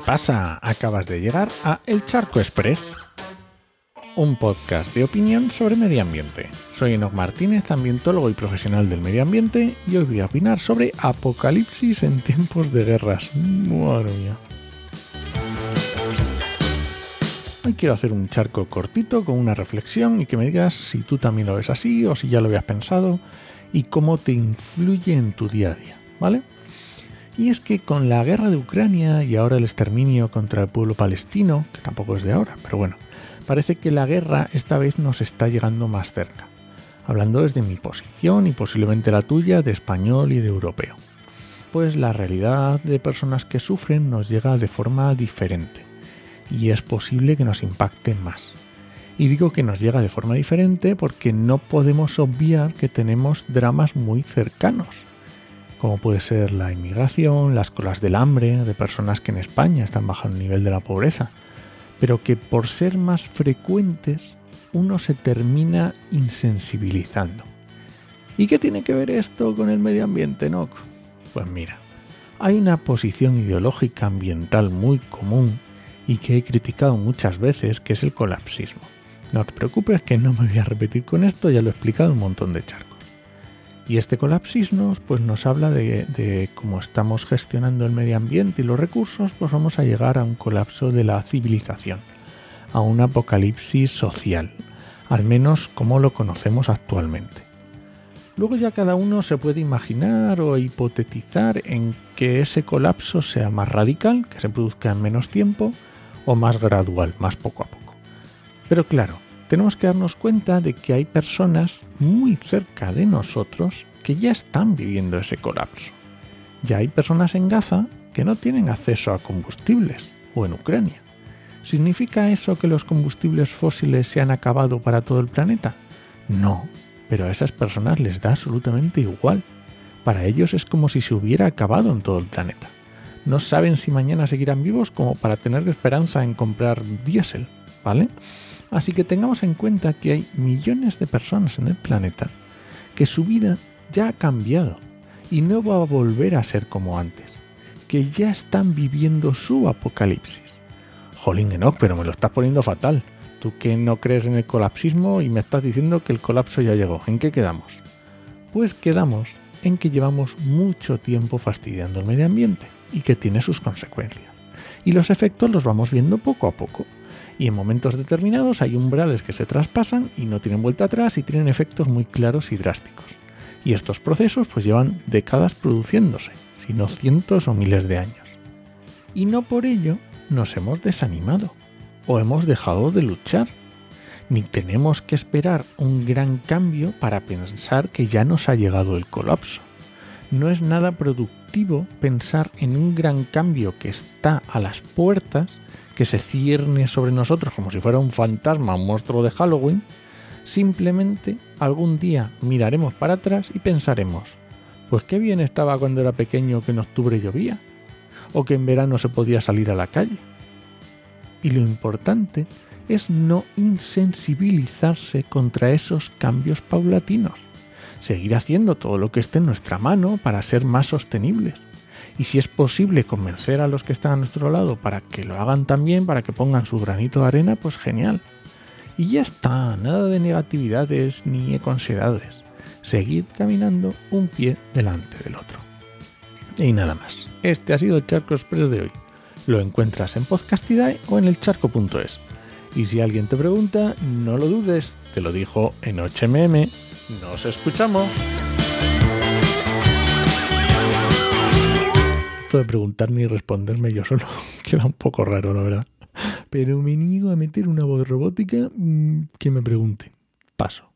pasa? Acabas de llegar a El Charco Express, un podcast de opinión sobre medio ambiente. Soy Enoch Martínez, ambientólogo y profesional del medio ambiente, y hoy voy a opinar sobre apocalipsis en tiempos de guerras. Madre mía. Hoy quiero hacer un charco cortito con una reflexión y que me digas si tú también lo ves así o si ya lo habías pensado y cómo te influye en tu día a día, ¿vale? Y es que con la guerra de Ucrania y ahora el exterminio contra el pueblo palestino, que tampoco es de ahora, pero bueno, parece que la guerra esta vez nos está llegando más cerca. Hablando desde mi posición y posiblemente la tuya de español y de europeo. Pues la realidad de personas que sufren nos llega de forma diferente y es posible que nos impacte más. Y digo que nos llega de forma diferente porque no podemos obviar que tenemos dramas muy cercanos como puede ser la inmigración, las colas del hambre de personas que en España están bajando el nivel de la pobreza, pero que por ser más frecuentes uno se termina insensibilizando. ¿Y qué tiene que ver esto con el medio ambiente, no? Pues mira, hay una posición ideológica ambiental muy común y que he criticado muchas veces, que es el colapsismo. No te preocupes que no me voy a repetir con esto, ya lo he explicado un montón de charcos. Y este colapsismo pues nos habla de, cómo estamos gestionando el medio ambiente y los recursos, pues vamos a llegar a un colapso de la civilización, a un apocalipsis social, al menos como lo conocemos actualmente. Luego ya cada uno se puede imaginar o hipotetizar en que ese colapso sea más radical, que se produzca en menos tiempo, o más gradual, más poco a poco. Pero claro, tenemos que darnos cuenta de que hay personas muy cerca de nosotros que ya están viviendo ese colapso. Ya hay personas en Gaza que no tienen acceso a combustibles o en Ucrania. ¿Significa eso que los combustibles fósiles se han acabado para todo el planeta? No, pero a esas personas les da absolutamente igual. Para ellos es como si se hubiera acabado en todo el planeta. No saben si mañana seguirán vivos como para tener esperanza en comprar diésel, ¿vale? Así que tengamos en cuenta que hay millones de personas en el planeta que su vida ya ha cambiado y no va a volver a ser como antes, que ya están viviendo su apocalipsis. Jolín, Enoch, pero me lo estás poniendo fatal. Tú que no crees en el colapsismo y me estás diciendo que el colapso ya llegó. ¿En qué quedamos? Pues quedamos en que llevamos mucho tiempo fastidiando el medio ambiente y que tiene sus consecuencias. Y los efectos los vamos viendo poco a poco y en momentos determinados hay umbrales que se traspasan y no tienen vuelta atrás y tienen efectos muy claros y drásticos. Y estos procesos pues llevan décadas produciéndose, sino cientos o miles de años. Y no por ello nos hemos desanimado o hemos dejado de luchar, ni tenemos que esperar un gran cambio para pensar que ya nos ha llegado el colapso. No es nada productivo pensar en un gran cambio que está a las puertas que se cierne sobre nosotros como si fuera un fantasma, un monstruo de Halloween, simplemente algún día miraremos para atrás y pensaremos, pues qué bien estaba cuando era pequeño que en octubre llovía, o que en verano se podía salir a la calle. Y lo importante es no insensibilizarse contra esos cambios paulatinos, seguir haciendo todo lo que esté en nuestra mano para ser más sostenibles y si es posible convencer a los que están a nuestro lado para que lo hagan también, para que pongan su granito de arena, pues genial. Y ya está, nada de negatividades ni econsedades. Seguir caminando un pie delante del otro. Y nada más. Este ha sido el Charco Express de hoy. Lo encuentras en Podcastidae o en elcharco.es. Y si alguien te pregunta, no lo dudes, te lo dijo en HMM. Nos escuchamos. de preguntarme y responderme yo solo queda un poco raro, la verdad. Pero me niego a meter una voz robótica mm, que me pregunte. Paso.